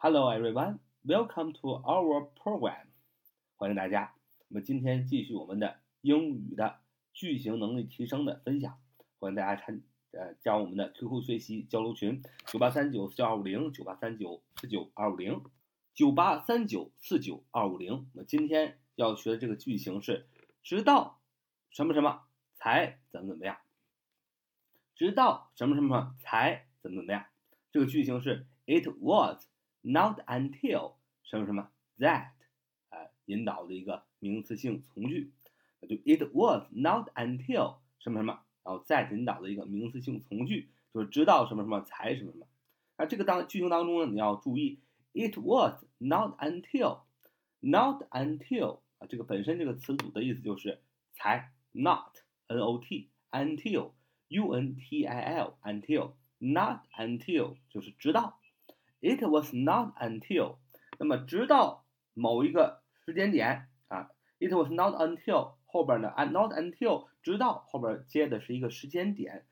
Hello everyone, welcome to our program. 欢迎大家。我们今天继续我们的英语的句型能力提升的分享。欢迎大家参呃加我们的 QQ 学习交流群九八三九四九二五零九八三九四九二五零九八三九四九二五零。我们今天要学的这个句型是直到什么什么才怎么怎么样。直到什么什么才怎么怎么样？这个句型是 It was not until 什么什么 that 啊引导的一个名词性从句，那就 It was not until 什么什么，然后再引导的一个名词性从句，就是直到什么什么才什么什么。那这个当句型当中呢，你要注意 It was not until not until 啊，这个本身这个词组的意思就是才 not n o t until。U N T I L until not until 就是直到，It was not until 那么直到某一个时间点啊，It was not until 后边呢，not until 直到后边接的是一个时间点，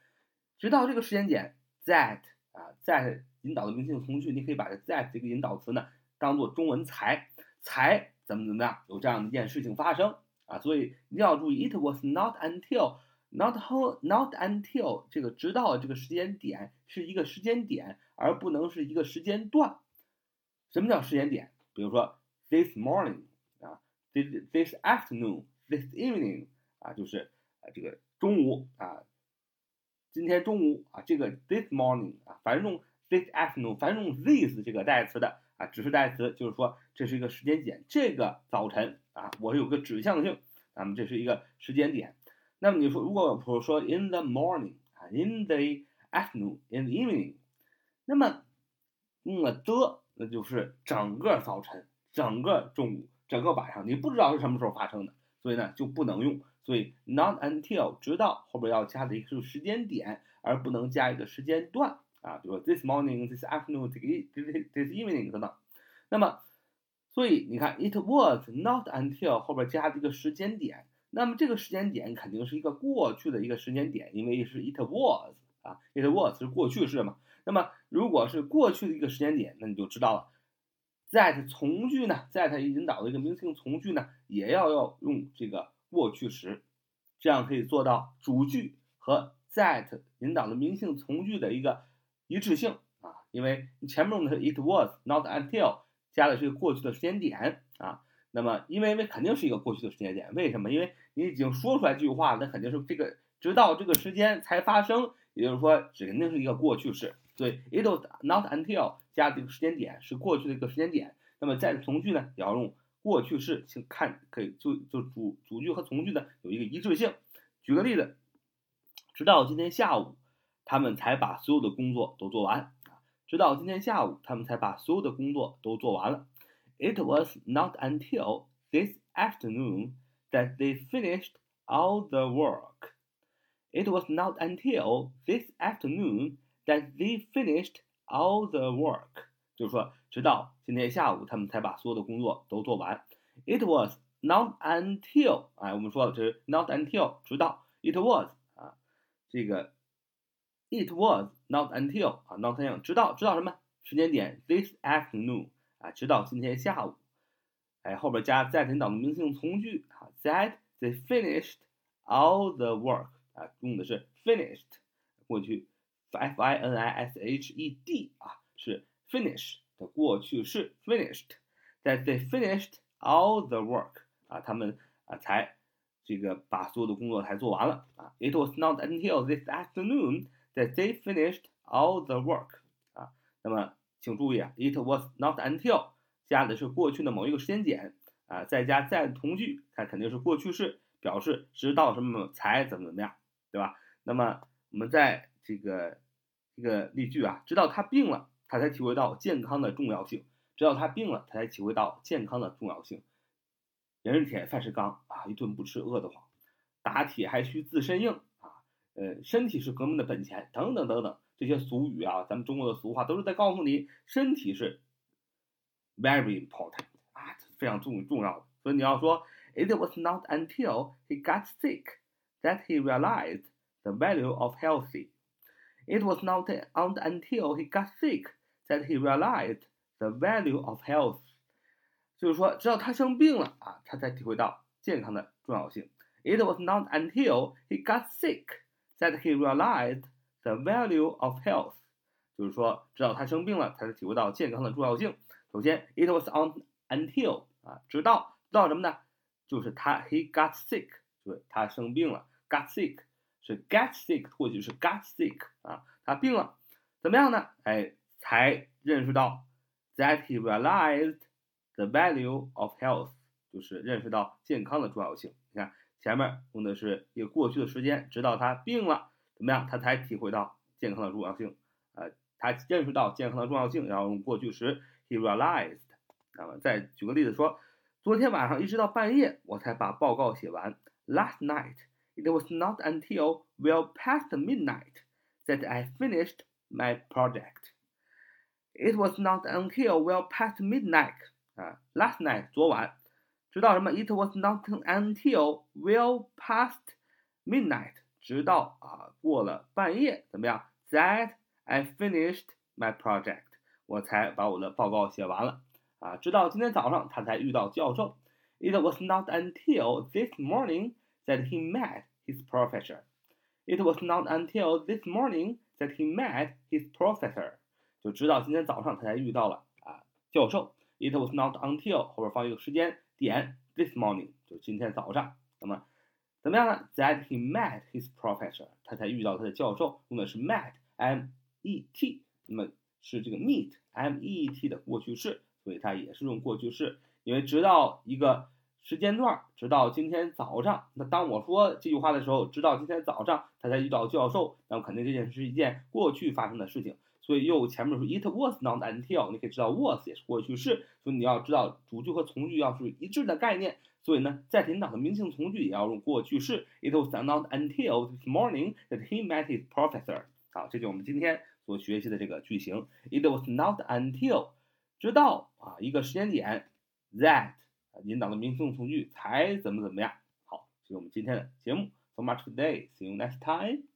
直到这个时间点，that 啊，that 引导的名词性从句，你可以把这 that 这个引导词呢当做中文才才怎么怎么样有这样一件事情发生啊，所以一定要注意，It was not until。Not how, not until 这个直到这个时间点是一个时间点，而不能是一个时间段。什么叫时间点？比如说 this morning 啊，this this afternoon, this evening 啊，就是啊这个中午啊，今天中午啊，这个 this morning 啊，反正用 this afternoon，反正用 this 这个代词的啊，指示代词，就是说这是一个时间点。这个早晨啊，我有个指向性，那么这是一个时间点。那么你说，如果我说 in the morning 啊，in the afternoon，in the evening，那么用了的那就是整个早晨、整个中午、整个晚上，你不知道是什么时候发生的，所以呢就不能用。所以 not until 直到后边要加的一个时间点，而不能加一个时间段啊，比如说 this morning，this afternoon，this this evening 等等。那么，所以你看 it was not until 后边加的一个时间点。那么这个时间点肯定是一个过去的一个时间点，因为是 it was 啊，it was 是过去式嘛。那么如果是过去的一个时间点，那你就知道了，that 从句呢，that 引导的一个名词性从句呢，也要要用这个过去时，这样可以做到主句和 that 引导的名词性从句的一个一致性啊。因为你前面用的是 it was not until 加的是过去的时间点啊。那么，因为那肯定是一个过去的时间点，为什么？因为你已经说出来这句话，那肯定是这个直到这个时间才发生，也就是说，指肯定是一个过去式。所以，it was not until 加这个时间点是过去的一个时间点。那么，在从句呢，也要用过去式，请看可以就就主主句和从句呢有一个一致性。举个例子，直到今天下午，他们才把所有的工作都做完啊！直到今天下午，他们才把所有的工作都做完了。It was not until this afternoon that they finished all the work. It was not until this afternoon that they finished all the work. 就是说，直到今天下午，他们才把所有的工作都做完。It was not until，哎，我们说这是 not until，直到 it was 啊，这个 it was not until 啊，not until 直到直到什么时间点？This afternoon。 啊，直到今天下午，哎，后边加 that 引导的名词性从句啊，that they finished all the work 啊，用的是 finished 过去，f i n i s h e d 啊，是 finish 的过去式 finished，that they finished all the work 啊，他们啊才这个把所有的工作才做完了啊。It was not until this afternoon that they finished all the work 啊，那么。 请注意啊，it was not until 加的是过去的某一个时间点啊，再加再同句，它肯定是过去式，表示直到什么才怎么怎么样，对吧？那么我们在这个这个例句啊，直到他病了，他才体会到健康的重要性；直到他病了，他才体会到健康的重要性。人是铁，饭是钢啊，一顿不吃饿得慌。打铁还需自身硬啊，呃，身体是革命的本钱，等等等等。这些俗语啊，咱们中国的俗话都是在告诉你，身体是 very important 啊，非常重重要的。所以你要说，It was not until he got sick that he realized the value of healthy. It was not until he got sick that he realized the value of health，就是说，直到他生病了啊，他才体会到健康的重要性。It was not until he got sick that he realized the value of health，就是说，直到他生病了，才能体会到健康的重要性。首先，it was on until 啊，直到直到什么呢？就是他 he got sick，就是他生病了，got sick 是 get sick 或者是 got sick 啊，他病了，怎么样呢？哎，才认识到 that he realized the value of health，就是认识到健康的重要性。你看前面用的是一个过去的时间，直到他病了，怎么样？他才体会到健康的重要性。呃，他认识到健康的重要性，然后用过去时 he realized。那么再举个例子说。昨天晚上一直到半夜，我才把报告写完。Last night, it was not until well past midnight that I finished my project. It was not until well past midnight 啊，last night 昨晚，直到什么？It was not until well past midnight 直到啊过了半夜，怎么样？That I finished my project 我才把我的报告写完了。啊，直到今天早上他才遇到教授。It was not until this morning that he met his professor. It was not until this morning that he met his professor. 就直到今天早上他才遇到了啊教授。It was not until 后边放一个时间点，this morning 就今天早上。那么 怎么样呢？That he met his professor，他才遇到他的教授，用的是 met，m e t，那么是这个 meet，m e t 的过去式。所以它也是用过去式，因为直到一个时间段，直到今天早上。那当我说这句话的时候，直到今天早上他才遇到教授，那么肯定这件事是一件过去发生的事情。所以又前面说 it was not until，你可以知道 was 也是过去式，所以你要知道主句和从句要是一致的概念。所以呢，在引导的名词性从句也要用过去式。It was not until this morning that he met his professor。好，这就是我们今天所学习的这个句型。It was not until。直到啊一个时间点，that 引导的名词性从句才怎么怎么样。好，这是我们今天的节目。So much today. See you next time.